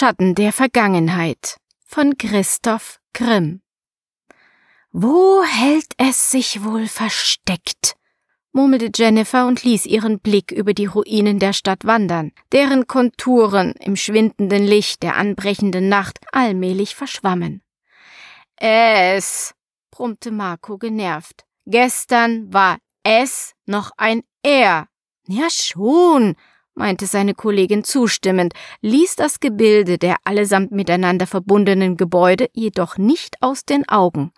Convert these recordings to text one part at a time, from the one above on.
Schatten der Vergangenheit von Christoph Grimm. Wo hält es sich wohl versteckt? murmelte Jennifer und ließ ihren Blick über die Ruinen der Stadt wandern, deren Konturen im schwindenden Licht der anbrechenden Nacht allmählich verschwammen. Es, brummte Marco genervt. Gestern war es noch ein Er. Ja schon, meinte seine Kollegin zustimmend, ließ das Gebilde der allesamt miteinander verbundenen Gebäude jedoch nicht aus den Augen.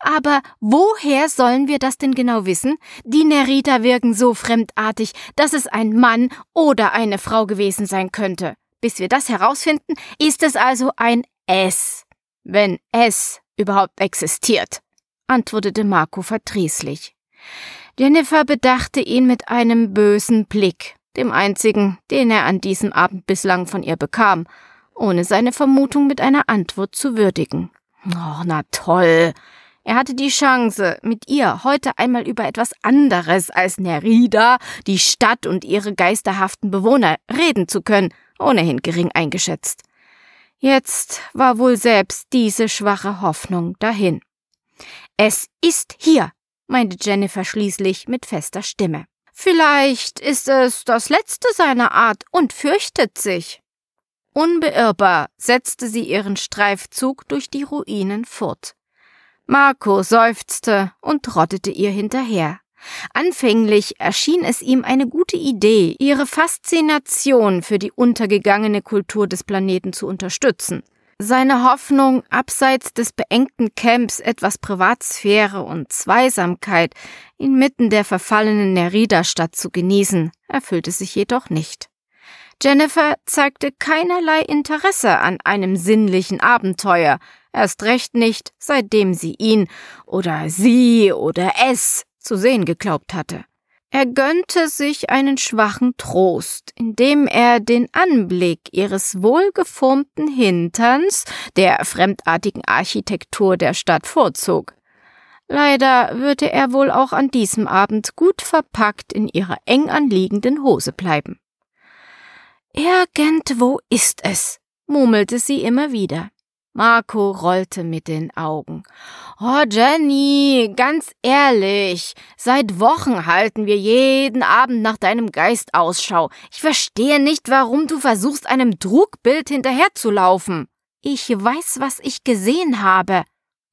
Aber woher sollen wir das denn genau wissen? Die Nerita wirken so fremdartig, dass es ein Mann oder eine Frau gewesen sein könnte. Bis wir das herausfinden, ist es also ein S. Wenn es überhaupt existiert, antwortete Marco verdrießlich. Jennifer bedachte ihn mit einem bösen Blick dem einzigen, den er an diesem Abend bislang von ihr bekam, ohne seine Vermutung mit einer Antwort zu würdigen. Oh, na toll. Er hatte die Chance, mit ihr heute einmal über etwas anderes als Nerida, die Stadt und ihre geisterhaften Bewohner reden zu können, ohnehin gering eingeschätzt. Jetzt war wohl selbst diese schwache Hoffnung dahin. Es ist hier, meinte Jennifer schließlich mit fester Stimme. Vielleicht ist es das letzte seiner Art und fürchtet sich. Unbeirrbar setzte sie ihren Streifzug durch die Ruinen fort. Marco seufzte und trottete ihr hinterher. Anfänglich erschien es ihm eine gute Idee, ihre Faszination für die untergegangene Kultur des Planeten zu unterstützen. Seine Hoffnung, abseits des beengten Camps etwas Privatsphäre und Zweisamkeit inmitten der verfallenen Nerida-Stadt zu genießen, erfüllte sich jedoch nicht. Jennifer zeigte keinerlei Interesse an einem sinnlichen Abenteuer, erst recht nicht, seitdem sie ihn oder sie oder es zu sehen geglaubt hatte. Er gönnte sich einen schwachen Trost, indem er den Anblick ihres wohlgeformten Hinterns der fremdartigen Architektur der Stadt vorzog. Leider würde er wohl auch an diesem Abend gut verpackt in ihrer eng anliegenden Hose bleiben. Irgendwo ist es, murmelte sie immer wieder. Marco rollte mit den Augen. Oh, Jenny, ganz ehrlich, seit Wochen halten wir jeden Abend nach deinem Geist Ausschau. Ich verstehe nicht, warum du versuchst, einem Trugbild hinterherzulaufen. Ich weiß, was ich gesehen habe,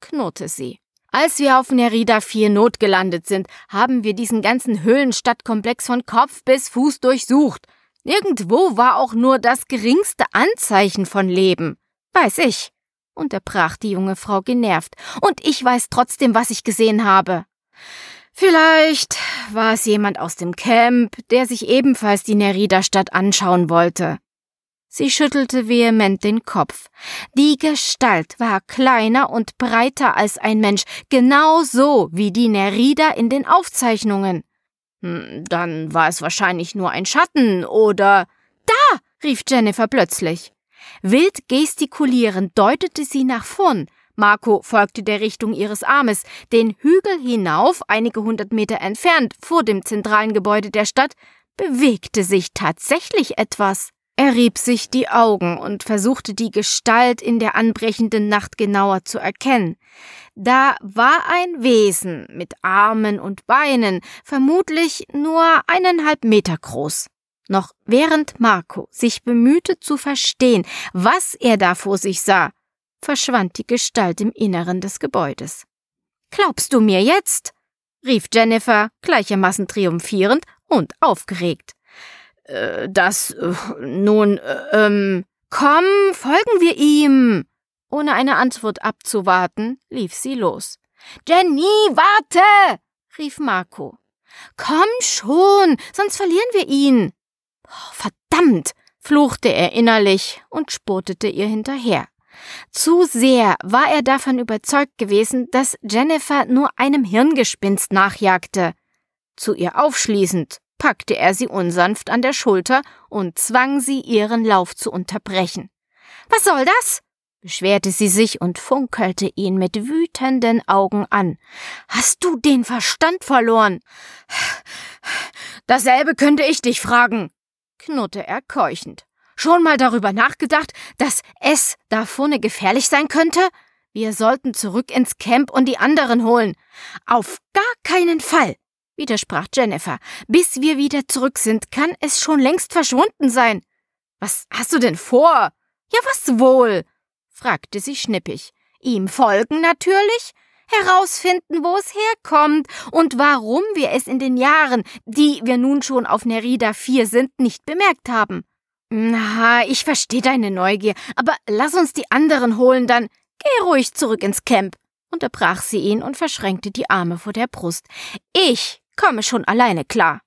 knurrte sie. Als wir auf Nerida 4 notgelandet sind, haben wir diesen ganzen Höhlenstadtkomplex von Kopf bis Fuß durchsucht. Nirgendwo war auch nur das geringste Anzeichen von Leben. Weiß ich unterbrach die junge Frau genervt. Und ich weiß trotzdem, was ich gesehen habe. Vielleicht war es jemand aus dem Camp, der sich ebenfalls die Nerida-Stadt anschauen wollte. Sie schüttelte vehement den Kopf. Die Gestalt war kleiner und breiter als ein Mensch, genau so wie die Nerida in den Aufzeichnungen. Hm, dann war es wahrscheinlich nur ein Schatten oder. Da! rief Jennifer plötzlich. Wild gestikulierend deutete sie nach vorn. Marco folgte der Richtung ihres Armes. Den Hügel hinauf, einige hundert Meter entfernt, vor dem zentralen Gebäude der Stadt, bewegte sich tatsächlich etwas. Er rieb sich die Augen und versuchte die Gestalt in der anbrechenden Nacht genauer zu erkennen. Da war ein Wesen mit Armen und Beinen, vermutlich nur eineinhalb Meter groß. Noch während Marco sich bemühte zu verstehen, was er da vor sich sah, verschwand die Gestalt im Inneren des Gebäudes. Glaubst du mir jetzt? rief Jennifer gleichermaßen triumphierend und aufgeregt. Äh, das, äh, nun, äh, ähm, komm, folgen wir ihm. Ohne eine Antwort abzuwarten, lief sie los. Jenny, warte! rief Marco. Komm schon, sonst verlieren wir ihn. Verdammt, fluchte er innerlich und spurtete ihr hinterher. Zu sehr war er davon überzeugt gewesen, dass Jennifer nur einem Hirngespinst nachjagte. Zu ihr aufschließend packte er sie unsanft an der Schulter und zwang sie, ihren Lauf zu unterbrechen. Was soll das? beschwerte sie sich und funkelte ihn mit wütenden Augen an. Hast du den Verstand verloren? Dasselbe könnte ich dich fragen, knurrte er keuchend. schon mal darüber nachgedacht, dass es da vorne gefährlich sein könnte? Wir sollten zurück ins Camp und die anderen holen. Auf gar keinen Fall, widersprach Jennifer. Bis wir wieder zurück sind, kann es schon längst verschwunden sein. Was hast du denn vor? Ja, was wohl? fragte sie schnippig. Ihm folgen natürlich, herausfinden, wo es herkommt und warum wir es in den Jahren, die wir nun schon auf Nerida 4 sind, nicht bemerkt haben. Na, ich verstehe deine Neugier, aber lass uns die anderen holen, dann geh ruhig zurück ins Camp, unterbrach sie ihn und verschränkte die Arme vor der Brust. Ich komme schon alleine klar.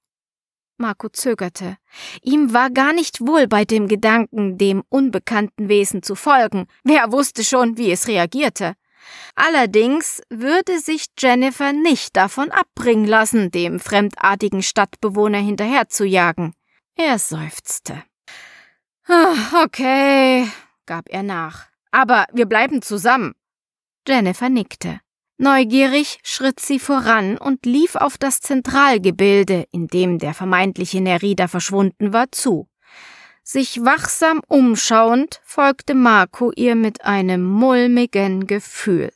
Marco zögerte. Ihm war gar nicht wohl bei dem Gedanken, dem unbekannten Wesen zu folgen. Wer wusste schon, wie es reagierte. Allerdings würde sich Jennifer nicht davon abbringen lassen, dem fremdartigen Stadtbewohner hinterherzujagen. Er seufzte. Ah, okay, gab er nach. Aber wir bleiben zusammen. Jennifer nickte. Neugierig schritt sie voran und lief auf das Zentralgebilde, in dem der vermeintliche Nerida verschwunden war, zu. Sich wachsam umschauend folgte Marco ihr mit einem mulmigen Gefühl.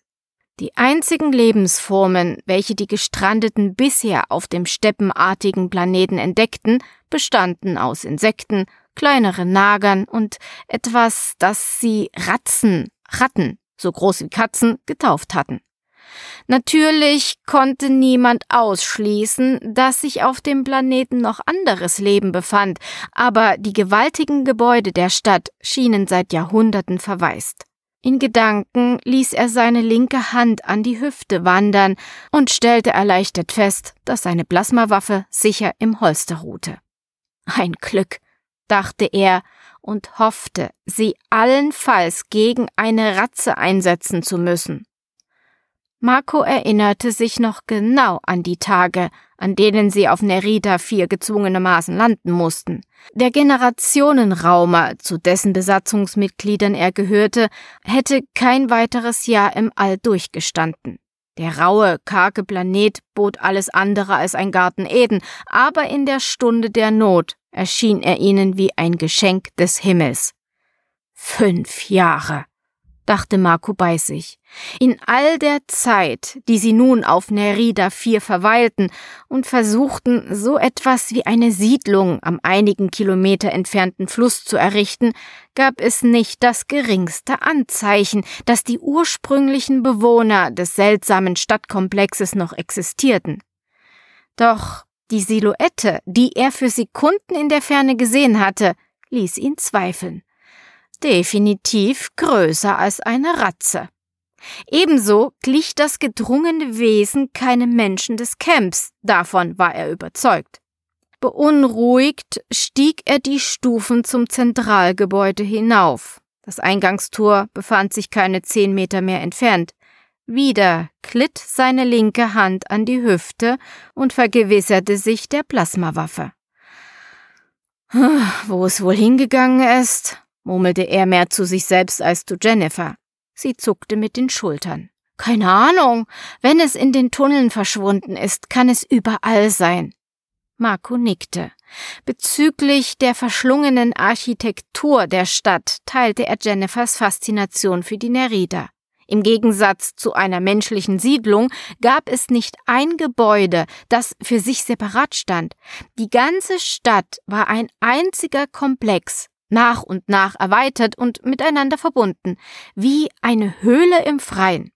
Die einzigen Lebensformen, welche die Gestrandeten bisher auf dem steppenartigen Planeten entdeckten, bestanden aus Insekten, kleineren Nagern und etwas, das sie Ratzen, Ratten, so groß wie Katzen, getauft hatten. Natürlich konnte niemand ausschließen, dass sich auf dem Planeten noch anderes Leben befand, aber die gewaltigen Gebäude der Stadt schienen seit Jahrhunderten verwaist. In Gedanken ließ er seine linke Hand an die Hüfte wandern und stellte erleichtert fest, dass seine Plasmawaffe sicher im Holster ruhte. Ein Glück, dachte er und hoffte, sie allenfalls gegen eine Ratze einsetzen zu müssen. Marco erinnerte sich noch genau an die Tage, an denen sie auf Nerita 4 gezwungenermaßen landen mussten. Der Generationenraumer, zu dessen Besatzungsmitgliedern er gehörte, hätte kein weiteres Jahr im All durchgestanden. Der raue, karge Planet bot alles andere als ein Garten Eden, aber in der Stunde der Not erschien er ihnen wie ein Geschenk des Himmels. Fünf Jahre dachte Marco bei sich. In all der Zeit, die sie nun auf Nerida 4 verweilten und versuchten, so etwas wie eine Siedlung am einigen Kilometer entfernten Fluss zu errichten, gab es nicht das geringste Anzeichen, dass die ursprünglichen Bewohner des seltsamen Stadtkomplexes noch existierten. Doch die Silhouette, die er für Sekunden in der Ferne gesehen hatte, ließ ihn zweifeln definitiv größer als eine Ratze. Ebenso glich das gedrungene Wesen keinem Menschen des Camps, davon war er überzeugt. Beunruhigt stieg er die Stufen zum Zentralgebäude hinauf. Das Eingangstor befand sich keine zehn Meter mehr entfernt. Wieder glitt seine linke Hand an die Hüfte und vergewisserte sich der Plasmawaffe. Wo es wohl hingegangen ist? Murmelte er mehr zu sich selbst als zu Jennifer. Sie zuckte mit den Schultern. Keine Ahnung. Wenn es in den Tunneln verschwunden ist, kann es überall sein. Marco nickte. Bezüglich der verschlungenen Architektur der Stadt teilte er Jennifers Faszination für die Nerida. Im Gegensatz zu einer menschlichen Siedlung gab es nicht ein Gebäude, das für sich separat stand. Die ganze Stadt war ein einziger Komplex, nach und nach erweitert und miteinander verbunden, wie eine Höhle im Freien.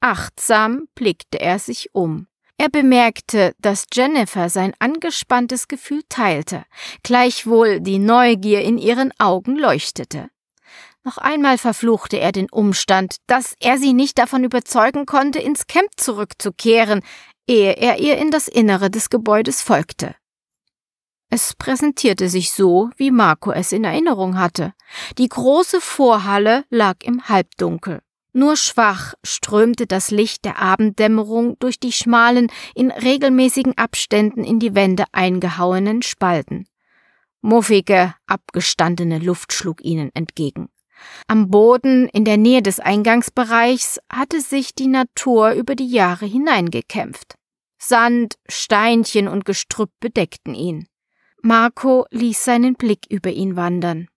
Achtsam blickte er sich um. Er bemerkte, dass Jennifer sein angespanntes Gefühl teilte, gleichwohl die Neugier in ihren Augen leuchtete. Noch einmal verfluchte er den Umstand, dass er sie nicht davon überzeugen konnte, ins Camp zurückzukehren, ehe er ihr in das Innere des Gebäudes folgte. Es präsentierte sich so, wie Marco es in Erinnerung hatte. Die große Vorhalle lag im Halbdunkel. Nur schwach strömte das Licht der Abenddämmerung durch die schmalen, in regelmäßigen Abständen in die Wände eingehauenen Spalten. Muffige, abgestandene Luft schlug ihnen entgegen. Am Boden in der Nähe des Eingangsbereichs hatte sich die Natur über die Jahre hineingekämpft. Sand, Steinchen und Gestrüpp bedeckten ihn. Marco ließ seinen Blick über ihn wandern.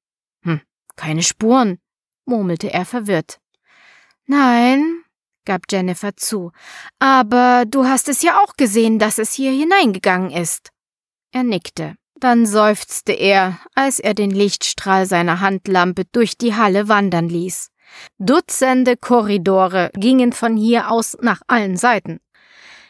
Keine Spuren, murmelte er verwirrt. Nein, gab Jennifer zu, aber du hast es ja auch gesehen, dass es hier hineingegangen ist. Er nickte. Dann seufzte er, als er den Lichtstrahl seiner Handlampe durch die Halle wandern ließ. Dutzende Korridore gingen von hier aus nach allen Seiten.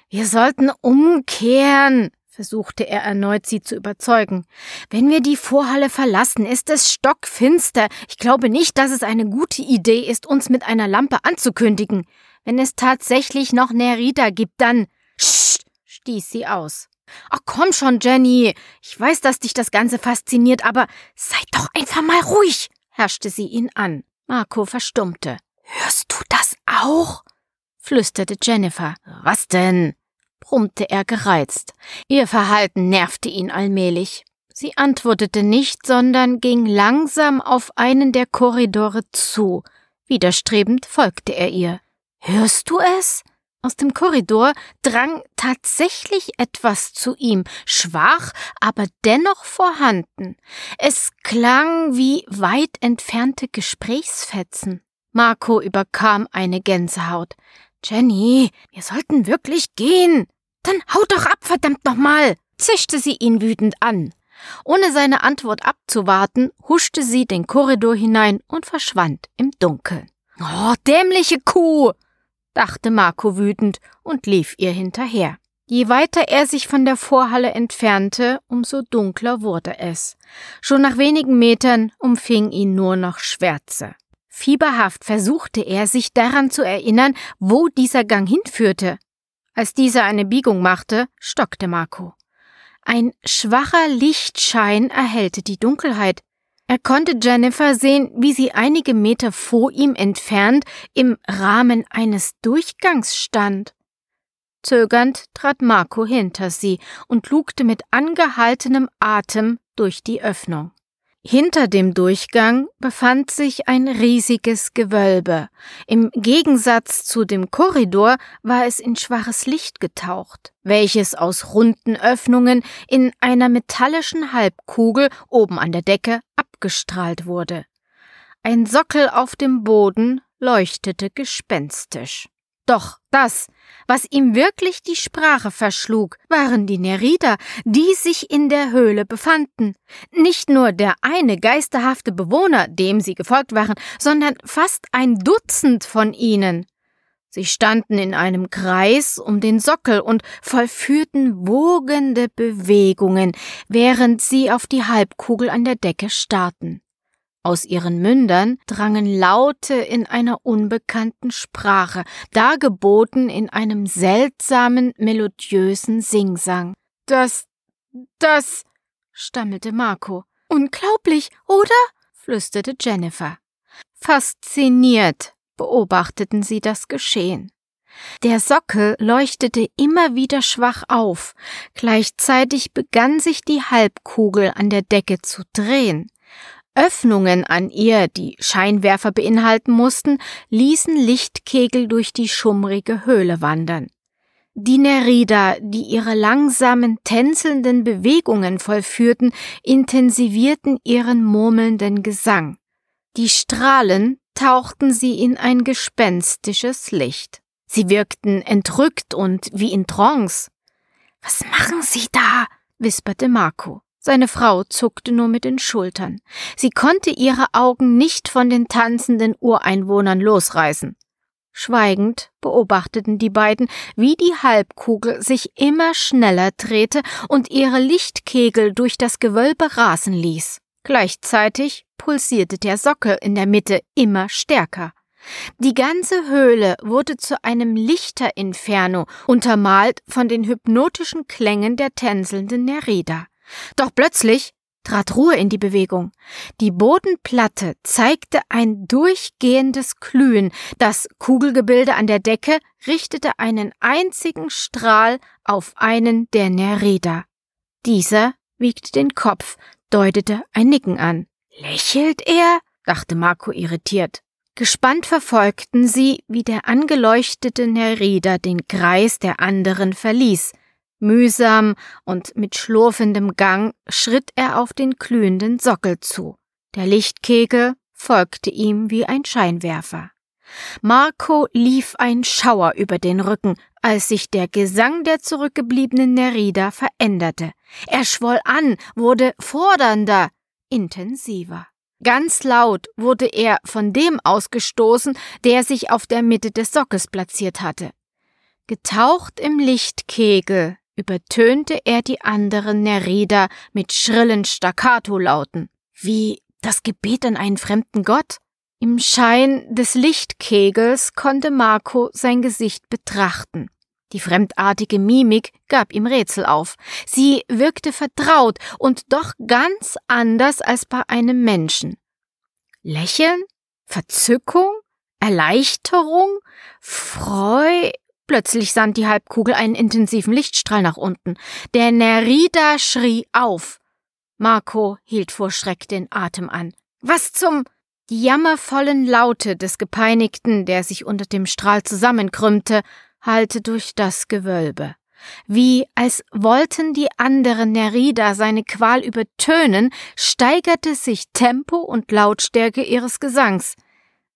Wir sollten umkehren, versuchte er erneut, sie zu überzeugen. Wenn wir die Vorhalle verlassen, ist es stockfinster. Ich glaube nicht, dass es eine gute Idee ist, uns mit einer Lampe anzukündigen. Wenn es tatsächlich noch Nerita gibt, dann. Sch! stieß sie aus. Ach komm schon, Jenny. Ich weiß, dass dich das Ganze fasziniert, aber sei doch einfach mal ruhig, herrschte sie ihn an. Marco verstummte. Hörst du das auch? flüsterte Jennifer. Was denn? Brummte er gereizt. Ihr Verhalten nervte ihn allmählich. Sie antwortete nicht, sondern ging langsam auf einen der Korridore zu. Widerstrebend folgte er ihr. Hörst du es? Aus dem Korridor drang tatsächlich etwas zu ihm, schwach, aber dennoch vorhanden. Es klang wie weit entfernte Gesprächsfetzen. Marco überkam eine Gänsehaut. Jenny, wir sollten wirklich gehen. Dann haut doch ab, verdammt nochmal, zischte sie ihn wütend an. Ohne seine Antwort abzuwarten, huschte sie den Korridor hinein und verschwand im Dunkeln. Oh, dämliche Kuh! dachte Marco wütend und lief ihr hinterher. Je weiter er sich von der Vorhalle entfernte, umso dunkler wurde es. Schon nach wenigen Metern umfing ihn nur noch Schwärze. Fieberhaft versuchte er, sich daran zu erinnern, wo dieser Gang hinführte. Als dieser eine Biegung machte, stockte Marco. Ein schwacher Lichtschein erhellte die Dunkelheit. Er konnte Jennifer sehen, wie sie einige Meter vor ihm entfernt im Rahmen eines Durchgangs stand. Zögernd trat Marco hinter sie und lugte mit angehaltenem Atem durch die Öffnung. Hinter dem Durchgang befand sich ein riesiges Gewölbe. Im Gegensatz zu dem Korridor war es in schwaches Licht getaucht, welches aus runden Öffnungen in einer metallischen Halbkugel oben an der Decke abgestrahlt wurde. Ein Sockel auf dem Boden leuchtete gespenstisch. Doch das, was ihm wirklich die Sprache verschlug, waren die Nerida, die sich in der Höhle befanden. Nicht nur der eine geisterhafte Bewohner, dem sie gefolgt waren, sondern fast ein Dutzend von ihnen. Sie standen in einem Kreis um den Sockel und vollführten wogende Bewegungen, während sie auf die Halbkugel an der Decke starrten. Aus ihren Mündern drangen Laute in einer unbekannten Sprache, dargeboten in einem seltsamen, melodiösen Singsang. Das, das, stammelte Marco. Unglaublich, oder? flüsterte Jennifer. Fasziniert beobachteten sie das Geschehen. Der Sockel leuchtete immer wieder schwach auf, gleichzeitig begann sich die Halbkugel an der Decke zu drehen. Öffnungen an ihr, die Scheinwerfer beinhalten mussten, ließen Lichtkegel durch die schummrige Höhle wandern. Die Nerida, die ihre langsamen, tänzelnden Bewegungen vollführten, intensivierten ihren murmelnden Gesang. Die Strahlen tauchten sie in ein gespenstisches Licht. Sie wirkten entrückt und wie in Trance. Was machen Sie da? wisperte Marco. Seine Frau zuckte nur mit den Schultern. Sie konnte ihre Augen nicht von den tanzenden Ureinwohnern losreißen. Schweigend beobachteten die beiden, wie die Halbkugel sich immer schneller drehte und ihre Lichtkegel durch das Gewölbe rasen ließ. Gleichzeitig pulsierte der Sockel in der Mitte immer stärker. Die ganze Höhle wurde zu einem Lichterinferno, untermalt von den hypnotischen Klängen der tänzelnden Nerida. Doch plötzlich trat Ruhe in die Bewegung. Die Bodenplatte zeigte ein durchgehendes Glühen, das Kugelgebilde an der Decke richtete einen einzigen Strahl auf einen der Nerida. Dieser wiegte den Kopf, deutete ein Nicken an. Lächelt er? dachte Marco irritiert. Gespannt verfolgten sie, wie der angeleuchtete Nerida den Kreis der anderen verließ, Mühsam und mit schlurfendem Gang schritt er auf den glühenden Sockel zu. Der Lichtkegel folgte ihm wie ein Scheinwerfer. Marco lief ein Schauer über den Rücken, als sich der Gesang der zurückgebliebenen Nerida veränderte. Er schwoll an, wurde fordernder, intensiver. Ganz laut wurde er von dem ausgestoßen, der sich auf der Mitte des Sockes platziert hatte. Getaucht im Lichtkegel übertönte er die anderen Nerida mit schrillen Staccato-Lauten, wie das Gebet an einen fremden Gott. Im Schein des Lichtkegels konnte Marco sein Gesicht betrachten. Die fremdartige Mimik gab ihm Rätsel auf. Sie wirkte vertraut und doch ganz anders als bei einem Menschen. Lächeln? Verzückung? Erleichterung? Freu? Plötzlich sandt die Halbkugel einen intensiven Lichtstrahl nach unten. Der Nerida schrie auf. Marco hielt vor Schreck den Atem an. Was zum die jammervollen Laute des Gepeinigten, der sich unter dem Strahl zusammenkrümmte, hallte durch das Gewölbe. Wie als wollten die anderen Nerida seine Qual übertönen, steigerte sich Tempo und Lautstärke ihres Gesangs.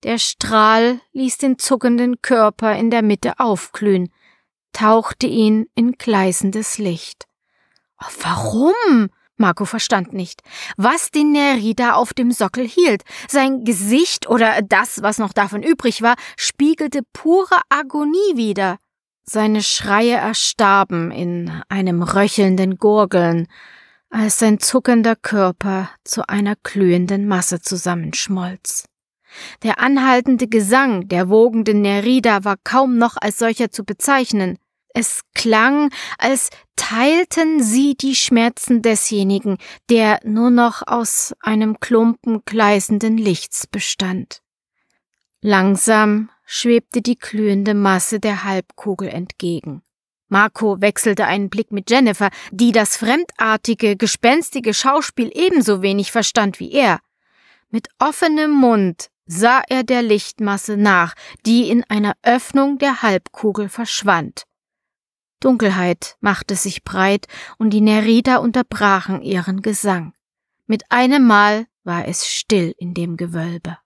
Der Strahl ließ den zuckenden Körper in der Mitte aufglühen, tauchte ihn in gleißendes Licht. Oh, warum? Marco verstand nicht, was den Nerida auf dem Sockel hielt. Sein Gesicht oder das, was noch davon übrig war, spiegelte pure Agonie wider. Seine Schreie erstarben in einem röchelnden Gurgeln, als sein zuckender Körper zu einer glühenden Masse zusammenschmolz. Der anhaltende Gesang der wogenden Nerida war kaum noch als solcher zu bezeichnen. Es klang, als teilten sie die Schmerzen desjenigen, der nur noch aus einem Klumpen gleißenden Lichts bestand. Langsam schwebte die glühende Masse der Halbkugel entgegen. Marco wechselte einen Blick mit Jennifer, die das fremdartige, gespenstige Schauspiel ebenso wenig verstand wie er. Mit offenem Mund sah er der Lichtmasse nach, die in einer Öffnung der Halbkugel verschwand. Dunkelheit machte sich breit und die Nerida unterbrachen ihren Gesang. Mit einem Mal war es still in dem Gewölbe.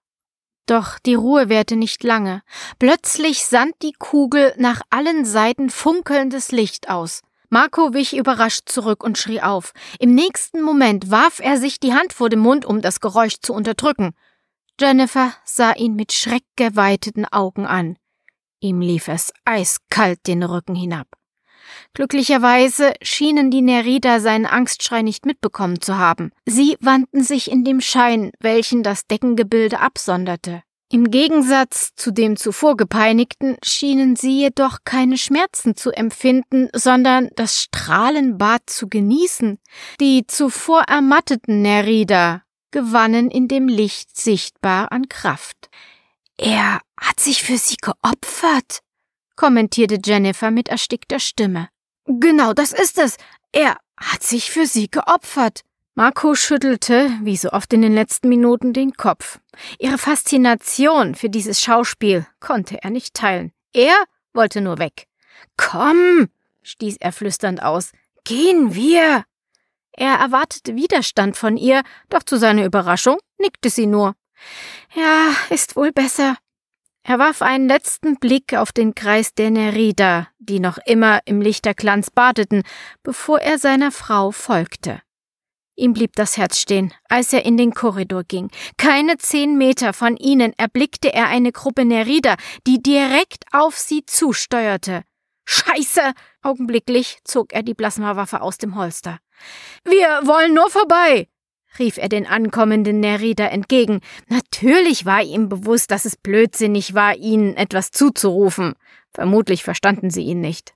Doch die Ruhe währte nicht lange. Plötzlich sandt die Kugel nach allen Seiten funkelndes Licht aus. Marco wich überrascht zurück und schrie auf. Im nächsten Moment warf er sich die Hand vor den Mund, um das Geräusch zu unterdrücken. Jennifer sah ihn mit schreckgeweiteten Augen an. Ihm lief es eiskalt den Rücken hinab. Glücklicherweise schienen die Nerida seinen Angstschrei nicht mitbekommen zu haben. Sie wandten sich in dem Schein, welchen das Deckengebilde absonderte. Im Gegensatz zu dem zuvor gepeinigten schienen sie jedoch keine Schmerzen zu empfinden, sondern das Strahlenbad zu genießen. Die zuvor ermatteten Nerida gewannen in dem Licht sichtbar an Kraft. Er hat sich für sie geopfert, kommentierte Jennifer mit erstickter Stimme. Genau, das ist es. Er hat sich für sie geopfert. Marco schüttelte, wie so oft in den letzten Minuten, den Kopf. Ihre Faszination für dieses Schauspiel konnte er nicht teilen. Er wollte nur weg. Komm, stieß er flüsternd aus. Gehen wir. Er erwartete Widerstand von ihr, doch zu seiner Überraschung nickte sie nur. Ja, ist wohl besser. Er warf einen letzten Blick auf den Kreis der Nerida, die noch immer im Lichterglanz badeten, bevor er seiner Frau folgte. Ihm blieb das Herz stehen, als er in den Korridor ging. Keine zehn Meter von ihnen erblickte er eine Gruppe Nerida, die direkt auf sie zusteuerte. Scheiße! Augenblicklich zog er die Plasmawaffe aus dem Holster. Wir wollen nur vorbei! rief er den ankommenden Nerida entgegen. Natürlich war ihm bewusst, dass es blödsinnig war, ihnen etwas zuzurufen. Vermutlich verstanden sie ihn nicht.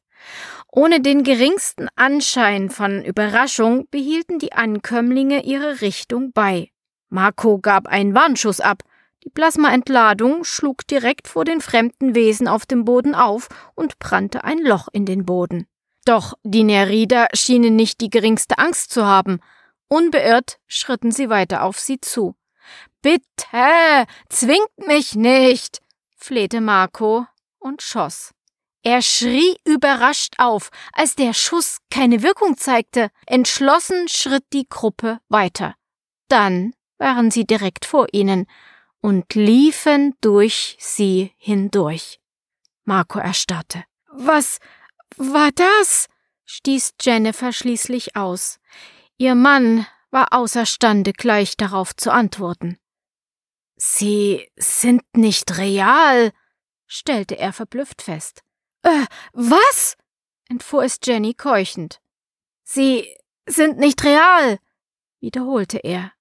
Ohne den geringsten Anschein von Überraschung behielten die Ankömmlinge ihre Richtung bei. Marco gab einen Warnschuss ab. Die Plasmaentladung schlug direkt vor den fremden Wesen auf dem Boden auf und brannte ein Loch in den Boden. Doch die Nerida schienen nicht die geringste Angst zu haben. Unbeirrt schritten sie weiter auf sie zu. Bitte, zwingt mich nicht, flehte Marco und schoss. Er schrie überrascht auf, als der Schuss keine Wirkung zeigte. Entschlossen schritt die Gruppe weiter. Dann waren sie direkt vor ihnen, und liefen durch sie hindurch. Marco erstarrte. Was war das? stieß Jennifer schließlich aus. Ihr Mann war außerstande, gleich darauf zu antworten. Sie sind nicht real, stellte er verblüfft fest. Äh, was? entfuhr es Jenny keuchend. Sie sind nicht real, wiederholte er.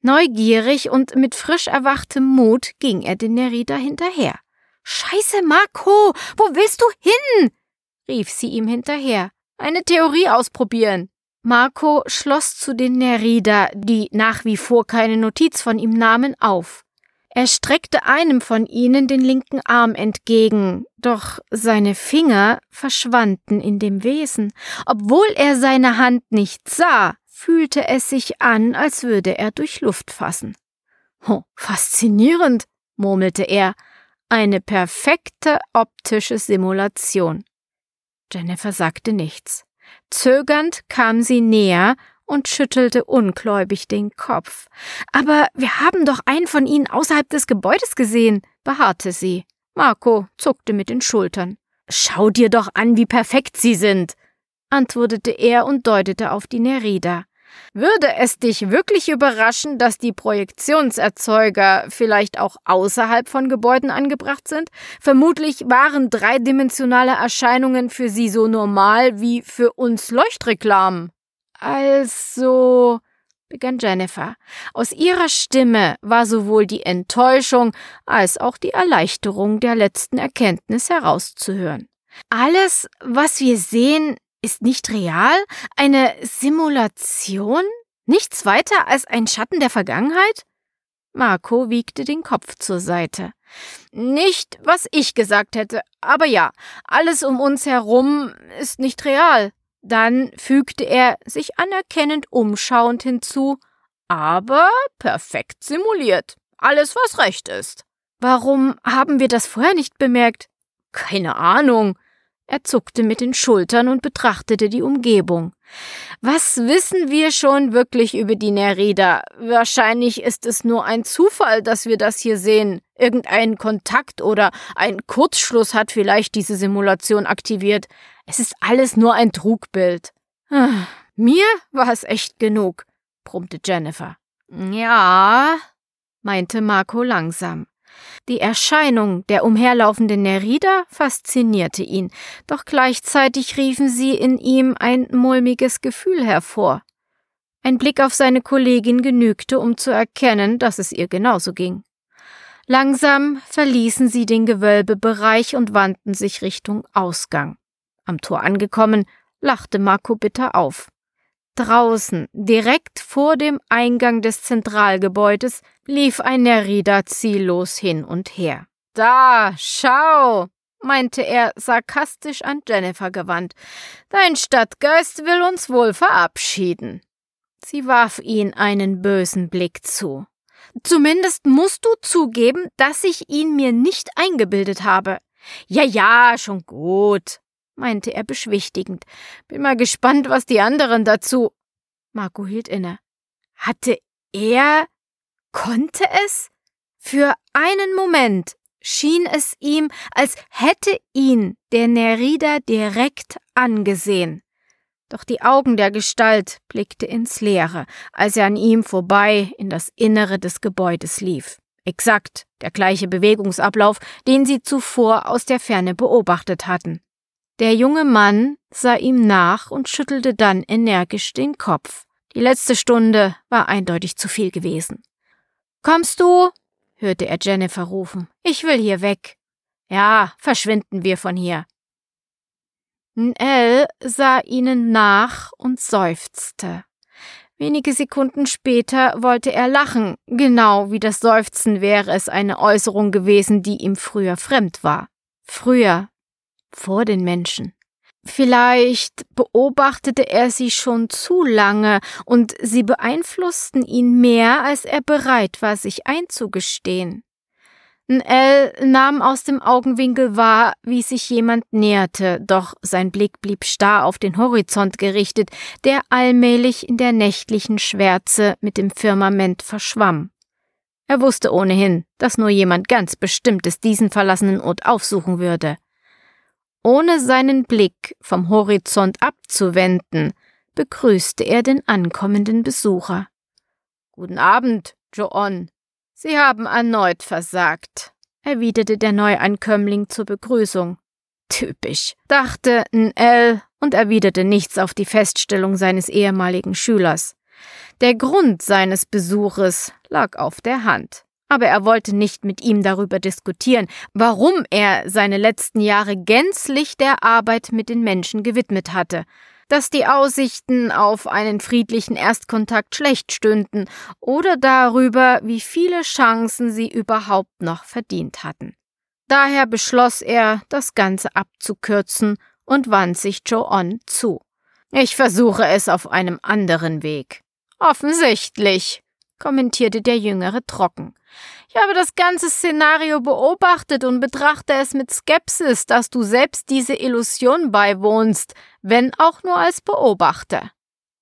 Neugierig und mit frisch erwachtem Mut ging er den Nerida hinterher. Scheiße, Marco, wo willst du hin? rief sie ihm hinterher. Eine Theorie ausprobieren. Marco schloss zu den Nerida, die nach wie vor keine Notiz von ihm nahmen, auf. Er streckte einem von ihnen den linken Arm entgegen, doch seine Finger verschwanden in dem Wesen. Obwohl er seine Hand nicht sah, fühlte es sich an, als würde er durch Luft fassen. Oh, faszinierend, murmelte er. Eine perfekte optische Simulation. Jennifer sagte nichts. Zögernd kam sie näher und schüttelte ungläubig den Kopf. Aber wir haben doch einen von ihnen außerhalb des Gebäudes gesehen, beharrte sie. Marco zuckte mit den Schultern. Schau dir doch an, wie perfekt sie sind, antwortete er und deutete auf die Nerida. Würde es dich wirklich überraschen, dass die Projektionserzeuger vielleicht auch außerhalb von Gebäuden angebracht sind? Vermutlich waren dreidimensionale Erscheinungen für sie so normal wie für uns Leuchtreklamen. Also, begann Jennifer. Aus ihrer Stimme war sowohl die Enttäuschung als auch die Erleichterung der letzten Erkenntnis herauszuhören. Alles, was wir sehen, ist nicht real? Eine Simulation? Nichts weiter als ein Schatten der Vergangenheit? Marco wiegte den Kopf zur Seite. Nicht, was ich gesagt hätte, aber ja, alles um uns herum ist nicht real. Dann fügte er, sich anerkennend umschauend hinzu, aber perfekt simuliert. Alles, was recht ist. Warum haben wir das vorher nicht bemerkt? Keine Ahnung. Er zuckte mit den Schultern und betrachtete die Umgebung. Was wissen wir schon wirklich über die Nerida? Wahrscheinlich ist es nur ein Zufall, dass wir das hier sehen. Irgendein Kontakt oder ein Kurzschluss hat vielleicht diese Simulation aktiviert. Es ist alles nur ein Trugbild. Ah, mir war es echt genug, brummte Jennifer. Ja, meinte Marco langsam. Die Erscheinung der umherlaufenden Nerida faszinierte ihn, doch gleichzeitig riefen sie in ihm ein mulmiges Gefühl hervor. Ein Blick auf seine Kollegin genügte, um zu erkennen, dass es ihr genauso ging. Langsam verließen sie den Gewölbebereich und wandten sich Richtung Ausgang. Am Tor angekommen, lachte Marco bitter auf. Draußen, direkt vor dem Eingang des Zentralgebäudes, lief ein Nerida ziellos hin und her. Da, schau, meinte er sarkastisch an Jennifer gewandt. Dein Stadtgeist will uns wohl verabschieden. Sie warf ihn einen bösen Blick zu. Zumindest musst du zugeben, dass ich ihn mir nicht eingebildet habe. Ja, ja, schon gut, meinte er beschwichtigend. Bin mal gespannt, was die anderen dazu. Marco hielt inne. Hatte er, konnte es? Für einen Moment schien es ihm, als hätte ihn der Nerida direkt angesehen. Doch die Augen der Gestalt blickte ins Leere, als er an ihm vorbei in das Innere des Gebäudes lief. Exakt der gleiche Bewegungsablauf, den sie zuvor aus der Ferne beobachtet hatten. Der junge Mann sah ihm nach und schüttelte dann energisch den Kopf. Die letzte Stunde war eindeutig zu viel gewesen. Kommst du? hörte er Jennifer rufen. Ich will hier weg. Ja, verschwinden wir von hier. Nell sah ihnen nach und seufzte. Wenige Sekunden später wollte er lachen, genau wie das Seufzen wäre es eine Äußerung gewesen, die ihm früher fremd war. Früher, vor den Menschen. Vielleicht beobachtete er sie schon zu lange und sie beeinflussten ihn mehr, als er bereit war, sich einzugestehen. Nell nahm aus dem Augenwinkel wahr, wie sich jemand näherte, doch sein Blick blieb starr auf den Horizont gerichtet, der allmählich in der nächtlichen Schwärze mit dem Firmament verschwamm. Er wusste ohnehin, dass nur jemand ganz Bestimmtes diesen verlassenen Ort aufsuchen würde. Ohne seinen Blick vom Horizont abzuwenden, begrüßte er den ankommenden Besucher. Guten Abend, Joon. Sie haben erneut versagt, erwiderte der Neuankömmling zur Begrüßung. Typisch, dachte N.L. und erwiderte nichts auf die Feststellung seines ehemaligen Schülers. Der Grund seines Besuches lag auf der Hand aber er wollte nicht mit ihm darüber diskutieren, warum er seine letzten Jahre gänzlich der Arbeit mit den Menschen gewidmet hatte, dass die Aussichten auf einen friedlichen Erstkontakt schlecht stünden oder darüber, wie viele Chancen sie überhaupt noch verdient hatten. Daher beschloss er, das Ganze abzukürzen und wand sich Joon zu. Ich versuche es auf einem anderen Weg. Offensichtlich, kommentierte der Jüngere trocken. Ich habe das ganze Szenario beobachtet und betrachte es mit Skepsis, dass du selbst diese Illusion beiwohnst, wenn auch nur als Beobachter.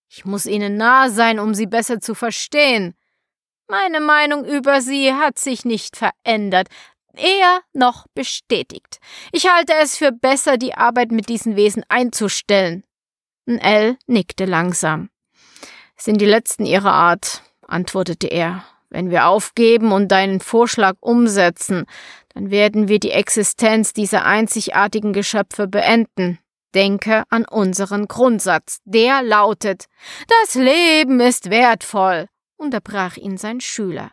Ich muss ihnen nahe sein, um sie besser zu verstehen. Meine Meinung über sie hat sich nicht verändert, eher noch bestätigt. Ich halte es für besser, die Arbeit mit diesen Wesen einzustellen. N.L. nickte langsam. Sind die letzten ihrer Art, antwortete er. Wenn wir aufgeben und deinen Vorschlag umsetzen, dann werden wir die Existenz dieser einzigartigen Geschöpfe beenden. Denke an unseren Grundsatz. Der lautet Das Leben ist wertvoll, unterbrach ihn sein Schüler.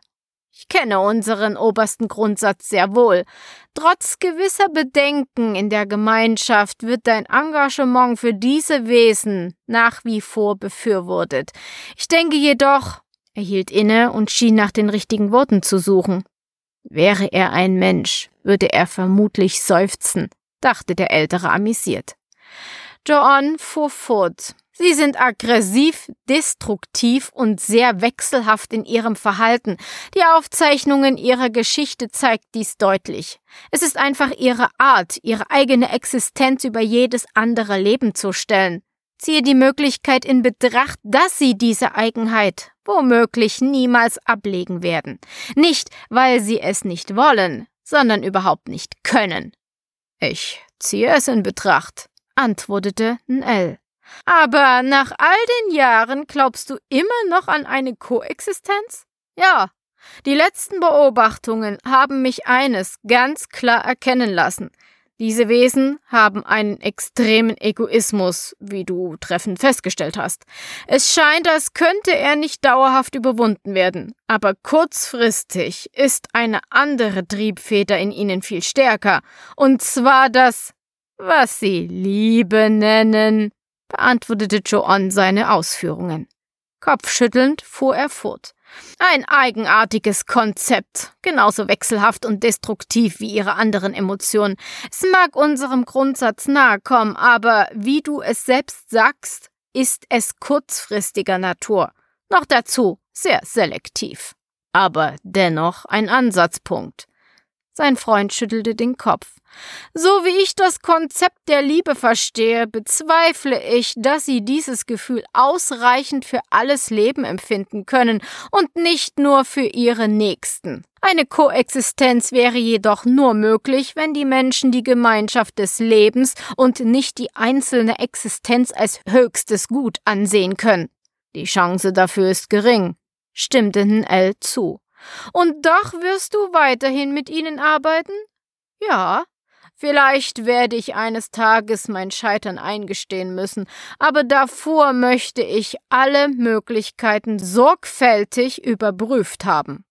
Ich kenne unseren obersten Grundsatz sehr wohl. Trotz gewisser Bedenken in der Gemeinschaft wird dein Engagement für diese Wesen nach wie vor befürwortet. Ich denke jedoch, er hielt inne und schien nach den richtigen Worten zu suchen. Wäre er ein Mensch, würde er vermutlich seufzen, dachte der Ältere amüsiert. Joan fuhr fort. Sie sind aggressiv, destruktiv und sehr wechselhaft in ihrem Verhalten. Die Aufzeichnungen ihrer Geschichte zeigt dies deutlich. Es ist einfach ihre Art, ihre eigene Existenz über jedes andere Leben zu stellen ziehe die Möglichkeit in Betracht, dass sie diese Eigenheit womöglich niemals ablegen werden. Nicht, weil sie es nicht wollen, sondern überhaupt nicht können. Ich ziehe es in Betracht, antwortete Nell. Aber nach all den Jahren glaubst du immer noch an eine Koexistenz? Ja. Die letzten Beobachtungen haben mich eines ganz klar erkennen lassen. Diese Wesen haben einen extremen Egoismus, wie du treffend festgestellt hast. Es scheint, als könnte er nicht dauerhaft überwunden werden, aber kurzfristig ist eine andere Triebfeder in ihnen viel stärker, und zwar das, was sie Liebe nennen, beantwortete Joan seine Ausführungen. Kopfschüttelnd fuhr er fort. Ein eigenartiges Konzept, genauso wechselhaft und destruktiv wie ihre anderen Emotionen. Es mag unserem Grundsatz nahe kommen, aber wie du es selbst sagst, ist es kurzfristiger Natur. Noch dazu sehr selektiv. Aber dennoch ein Ansatzpunkt. Sein Freund schüttelte den Kopf. So wie ich das Konzept der Liebe verstehe, bezweifle ich, dass sie dieses Gefühl ausreichend für alles Leben empfinden können und nicht nur für ihre Nächsten. Eine Koexistenz wäre jedoch nur möglich, wenn die Menschen die Gemeinschaft des Lebens und nicht die einzelne Existenz als höchstes Gut ansehen können. Die Chance dafür ist gering, stimmte N.L. zu. Und doch wirst du weiterhin mit ihnen arbeiten? Ja. Vielleicht werde ich eines Tages mein Scheitern eingestehen müssen, aber davor möchte ich alle Möglichkeiten sorgfältig überprüft haben.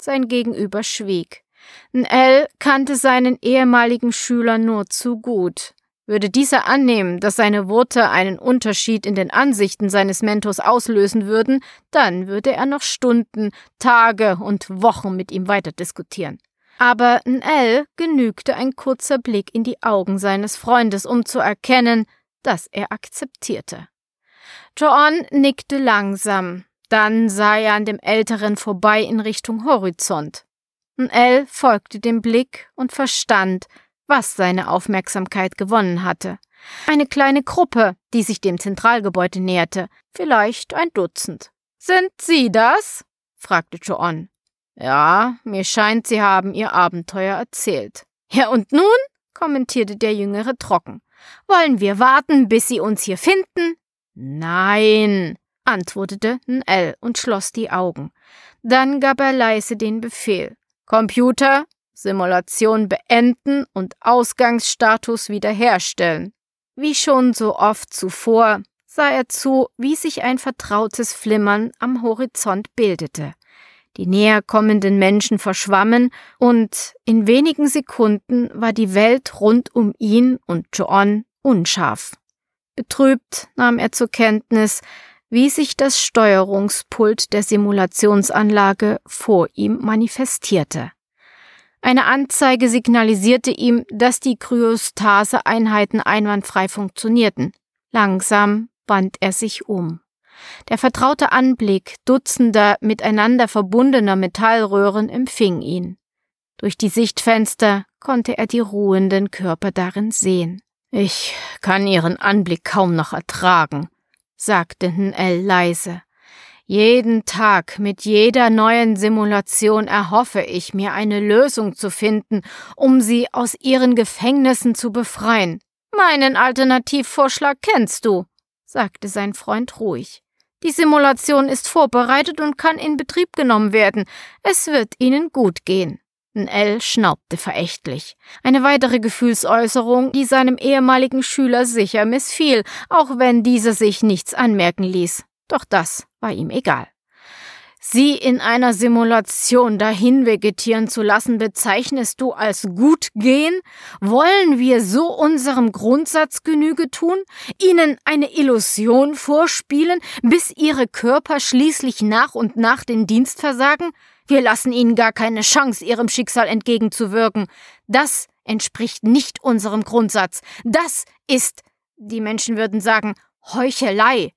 Sein Gegenüber schwieg. N.L. kannte seinen ehemaligen Schüler nur zu gut. Würde dieser annehmen, dass seine Worte einen Unterschied in den Ansichten seines Mentors auslösen würden, dann würde er noch Stunden, Tage und Wochen mit ihm weiter diskutieren. Aber N.L. genügte ein kurzer Blick in die Augen seines Freundes, um zu erkennen, dass er akzeptierte. Joan nickte langsam, dann sah er an dem Älteren vorbei in Richtung Horizont. N.L. folgte dem Blick und verstand, was seine Aufmerksamkeit gewonnen hatte. Eine kleine Gruppe, die sich dem Zentralgebäude näherte, vielleicht ein Dutzend. Sind Sie das? fragte Joon. Ja, mir scheint, Sie haben Ihr Abenteuer erzählt. Ja, und nun? kommentierte der Jüngere trocken. Wollen wir warten, bis Sie uns hier finden? Nein, antwortete N.L. und schloss die Augen. Dann gab er leise den Befehl. Computer, Simulation beenden und Ausgangsstatus wiederherstellen. Wie schon so oft zuvor sah er zu, wie sich ein vertrautes Flimmern am Horizont bildete. Die näher kommenden Menschen verschwammen, und in wenigen Sekunden war die Welt rund um ihn und John unscharf. Betrübt nahm er zur Kenntnis, wie sich das Steuerungspult der Simulationsanlage vor ihm manifestierte. Eine Anzeige signalisierte ihm, dass die Kryostase-Einheiten einwandfrei funktionierten. Langsam wand er sich um. Der vertraute Anblick dutzender miteinander verbundener Metallröhren empfing ihn. Durch die Sichtfenster konnte er die ruhenden Körper darin sehen. Ich kann Ihren Anblick kaum noch ertragen, sagte N.L. leise. Jeden Tag mit jeder neuen Simulation erhoffe ich mir eine Lösung zu finden, um sie aus ihren Gefängnissen zu befreien. Meinen Alternativvorschlag kennst du, sagte sein Freund ruhig. Die Simulation ist vorbereitet und kann in Betrieb genommen werden. Es wird Ihnen gut gehen. N.L. schnaubte verächtlich. Eine weitere Gefühlsäußerung, die seinem ehemaligen Schüler sicher missfiel, auch wenn dieser sich nichts anmerken ließ. Doch das war ihm egal. Sie in einer Simulation dahin vegetieren zu lassen, bezeichnest du als gut gehen? Wollen wir so unserem Grundsatz Genüge tun? Ihnen eine Illusion vorspielen, bis ihre Körper schließlich nach und nach den Dienst versagen? Wir lassen ihnen gar keine Chance, ihrem Schicksal entgegenzuwirken. Das entspricht nicht unserem Grundsatz. Das ist, die Menschen würden sagen, Heuchelei.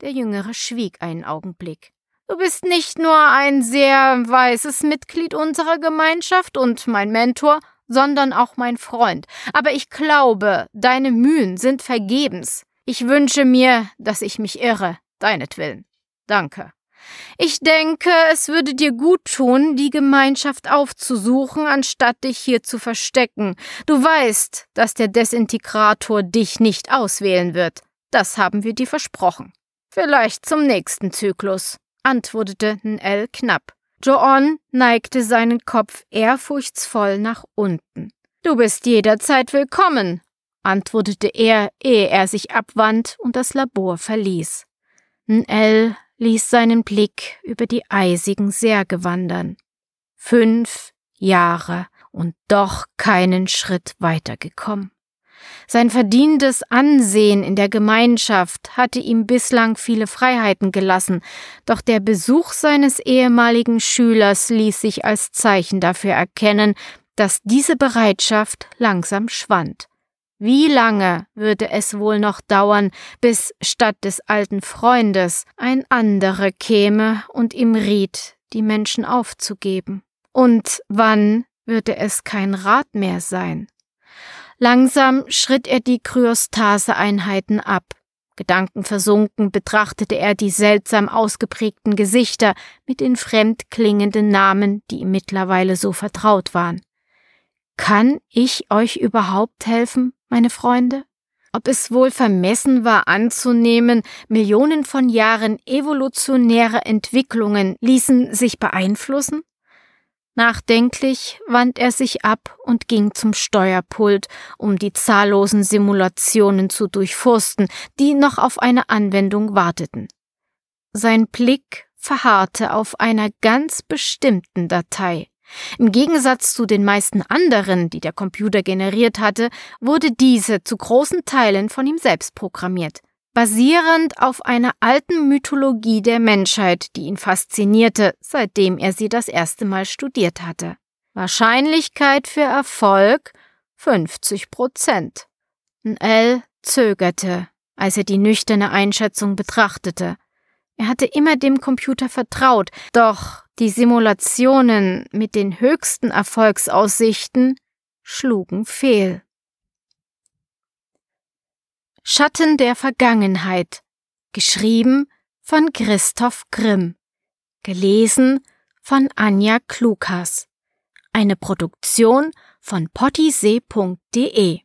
Der Jüngere schwieg einen Augenblick. Du bist nicht nur ein sehr weißes Mitglied unserer Gemeinschaft und mein Mentor, sondern auch mein Freund. Aber ich glaube, deine Mühen sind vergebens. Ich wünsche mir, dass ich mich irre, deinetwillen. Danke. Ich denke, es würde dir gut tun, die Gemeinschaft aufzusuchen, anstatt dich hier zu verstecken. Du weißt, dass der Desintegrator dich nicht auswählen wird. Das haben wir dir versprochen. Vielleicht zum nächsten Zyklus, antwortete N.L. knapp. Joon neigte seinen Kopf ehrfurchtsvoll nach unten. Du bist jederzeit willkommen, antwortete er, ehe er sich abwand und das Labor verließ. N.L ließ seinen Blick über die eisigen Särge wandern. Fünf Jahre und doch keinen Schritt weitergekommen. Sein verdientes Ansehen in der Gemeinschaft hatte ihm bislang viele Freiheiten gelassen, doch der Besuch seines ehemaligen Schülers ließ sich als Zeichen dafür erkennen, dass diese Bereitschaft langsam schwand. Wie lange würde es wohl noch dauern, bis statt des alten Freundes ein anderer käme und ihm riet, die Menschen aufzugeben? Und wann würde es kein Rat mehr sein? Langsam schritt er die Kryostase-Einheiten ab. Gedankenversunken betrachtete er die seltsam ausgeprägten Gesichter mit den fremdklingenden Namen, die ihm mittlerweile so vertraut waren. Kann ich euch überhaupt helfen? meine Freunde? Ob es wohl vermessen war anzunehmen, Millionen von Jahren evolutionäre Entwicklungen ließen sich beeinflussen? Nachdenklich wand er sich ab und ging zum Steuerpult, um die zahllosen Simulationen zu durchforsten, die noch auf eine Anwendung warteten. Sein Blick verharrte auf einer ganz bestimmten Datei. Im Gegensatz zu den meisten anderen, die der Computer generiert hatte, wurde diese zu großen Teilen von ihm selbst programmiert, basierend auf einer alten Mythologie der Menschheit, die ihn faszinierte, seitdem er sie das erste Mal studiert hatte. Wahrscheinlichkeit für Erfolg 50 Prozent. L zögerte, als er die nüchterne Einschätzung betrachtete. Er hatte immer dem Computer vertraut, doch die Simulationen mit den höchsten Erfolgsaussichten schlugen fehl. Schatten der Vergangenheit, geschrieben von Christoph Grimm, gelesen von Anja Klukas. Eine Produktion von pottysee.de